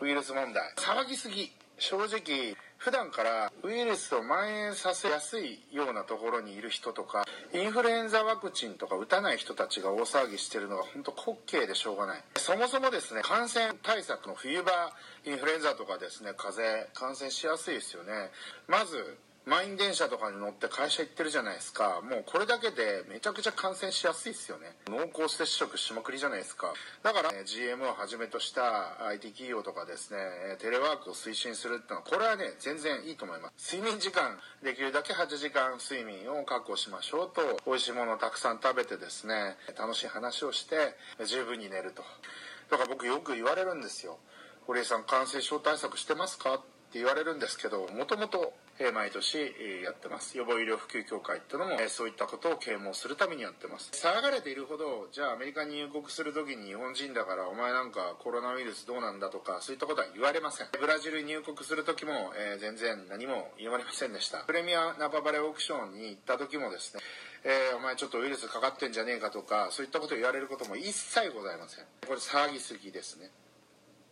ウイルス問題。騒ぎすぎ。正直普段からウイルスを蔓延させやすいようなところにいる人とかインフルエンザワクチンとか打たない人たちが大騒ぎしてるのが本当滑稽でしょうがない。そもそもですね感染対策の冬場インフルエンザとかですね風邪感染しやすいですよね。まず満員電車とかに乗って会社行ってるじゃないですか。もうこれだけでめちゃくちゃ感染しやすいですよね。濃厚接触しまくりじゃないですか。だから、ね、GM をはじめとした IT 企業とかですねテレワークを推進するってのはこれはね全然いいと思います。睡眠時間できるだけ8時間睡眠を確保しましょうと美味しいものをたくさん食べてですね楽しい話をして十分に寝ると。だから僕よく言われるんですよ。堀江さん感染症対策してますか？って言われるんですけどもともと毎年やってます。予防医療普及協会ってのもそういったことを啓蒙するためにやってます。騒がれているほどじゃあアメリカに入国する時に日本人だからお前なんかコロナウイルスどうなんだとかそういったことは言われません。ブラジルに入国する時も、えー、全然何も言われませんでした。プレミアナパバレオークションに行った時もですねえー、お前ちょっとウイルスかかってんじゃねえかとかそういったことを言われることも一切ございません。これ騒ぎすぎですね。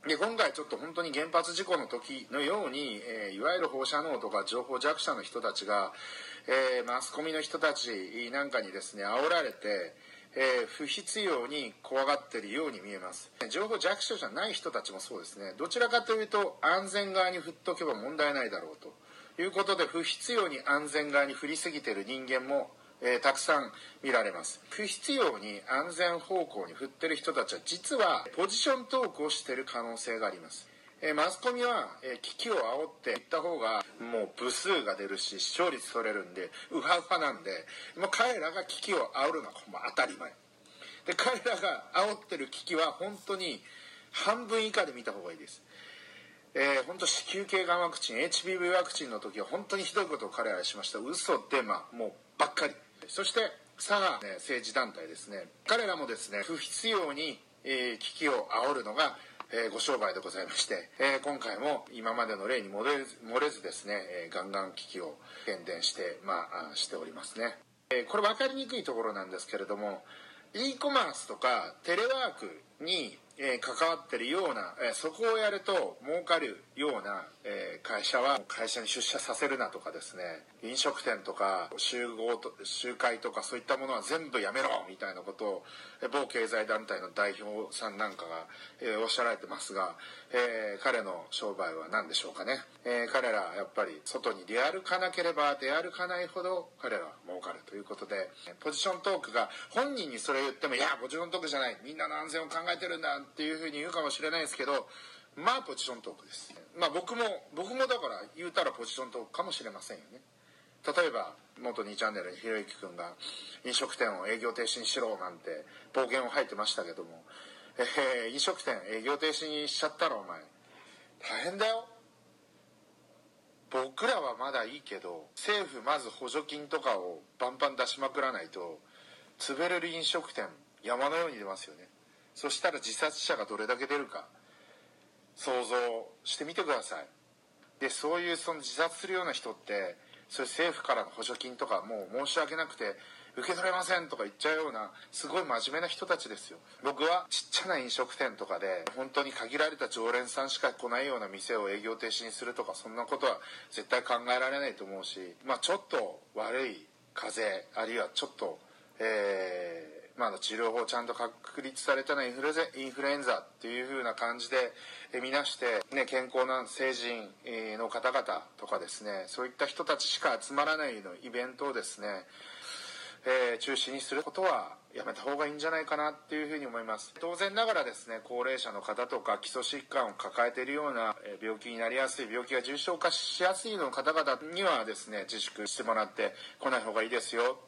で今回ちょっと本当に原発事故の時のように、えー、いわゆる放射能とか情報弱者の人たちが、えー、マスコミの人たちなんかにですね煽られて、えー、不必要に怖がってるように見えます。情報弱者じゃない人たちもそうですね。どちらかというと安全側に振っとけば問題ないだろうと。いうことで不必要に安全側に振りすぎてる人間もえー、たくさん見られます。不必要に安全方向に振ってる人たちは実はポジショントークをしてる可能性があります。えー、マスコミは、えー、危機を煽っていった方がもう部数が出るし視聴率取れるんでウハウハなんでもう彼らが危機を煽るのは当たり前。で彼らが煽ってる危機は本当に半分以下で見た方がいいです。えー、本当子宮頸がんワクチン HPV ワクチンの時は本当にひどいことを彼らはしました。嘘デマもうばっかり。そして佐賀、ね、政治団体ですね。彼らもですね不必要に、えー、危機を煽るのがえー、ご商売でございまして、えー、今回も今までの例に漏れず漏れずですね、えー、ガンガン危機を宣伝して、まあ、しておりますね、えこれ分かりにくいところなんですけれども e コマースとかテレワークにえー、関わってるような、えー、そこをやると儲かるような、えー、会社は会社に出社させるなとかですね飲食店とか集合と集会とかそういったものは全部やめろみたいなことを、某経済団体の代表さんなんかが、えー、おっしゃられてますが、えー、彼の商売は何でしょうかね、えー、彼らやっぱり外に出歩かなければ出歩かないほど彼らは儲かるということでポジショントークが本人にそれ言ってもいやポジショントークじゃない。みんなの安全を考えてるんだっていうふうに言うかもしれないですけどまあポジショントークです。まあ僕も僕もだから言うたらポジショントークかもしれませんよね。例えば元2チャンネルにひろゆきくんが飲食店を営業停止にしろなんて暴言を吐いてましたけども、えー、飲食店営業停止にしちゃったらお前大変だよ。僕らはまだいいけど政府まず補助金とかをバンバン出しまくらないと潰れる飲食店山のように出ますよね。そしたら自殺者がどれだけ出るか。想像してみてください。でそういうその自殺するような人ってそういう政府からの補助金とかもう申し訳なくて受け取れませんとか言っちゃうようなすごい真面目な人たちですよ。僕はちっちゃな飲食店とかで本当に限られた常連さんしか来ないような店を営業停止にするとかそんなことは絶対考えられないと思うしまあちょっと悪い風あるいはちょっとえーまあ、治療法ちゃんと確立されたのはインフルインフルエンザっていう風な感じで見なして、ね、健康な成人の方々とかですねそういった人たちしか集まらないのイベントをですね、えー、中止にすることはやめた方がいいんじゃないかなっていうふうに思います。当然ながらですね高齢者の方とか基礎疾患を抱えているような病気になりやすい病気が重症化しやすいの方々にはですね自粛してもらって来ない方がいいですよ。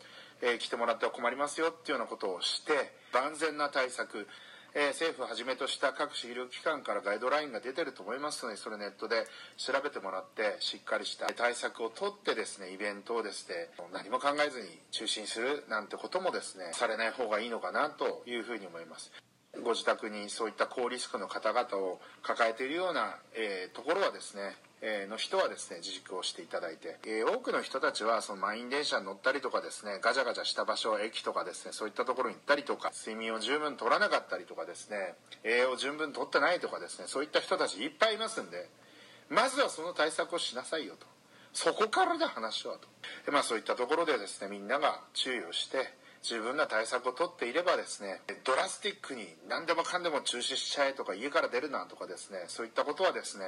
えー、来てもらっては困りますよっていうようなことをして万全な対策えー、政府をはじめとした各種医療機関からガイドラインが出てると思いますのでそれネットで調べてもらってしっかりした対策をとってですねイベントをですね何も考えずに中止にするなんてこともですねされない方がいいのかなというふうに思います。ご自宅にそういった高リスクの方々を抱えているような、えー、ところはですねえの人はですね自粛をしていただいて、え多くの人たちはその満員電車に乗ったりとかですねガチャガチャした場所駅とかですねそういったところに行ったりとか睡眠を十分取らなかったりとかですね栄養を十分取ってないとかですねそういった人たちいっぱいいますんでまずはその対策をしなさいよと。そこからで話はと。まあそういったところでですねみんなが注意をして十分な対策をとっていればですねドラスティックに何でもかんでも中止しちゃえとか家から出るなとかですねそういったことはですね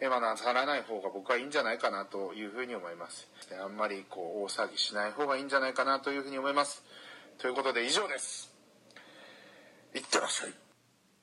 まあ、なさらない方が僕はいいんじゃないかなというふうに思います。あんまりこう大騒ぎしない方がいいんじゃないかなというふうに思います。ということで以上です。いってらっしゃい。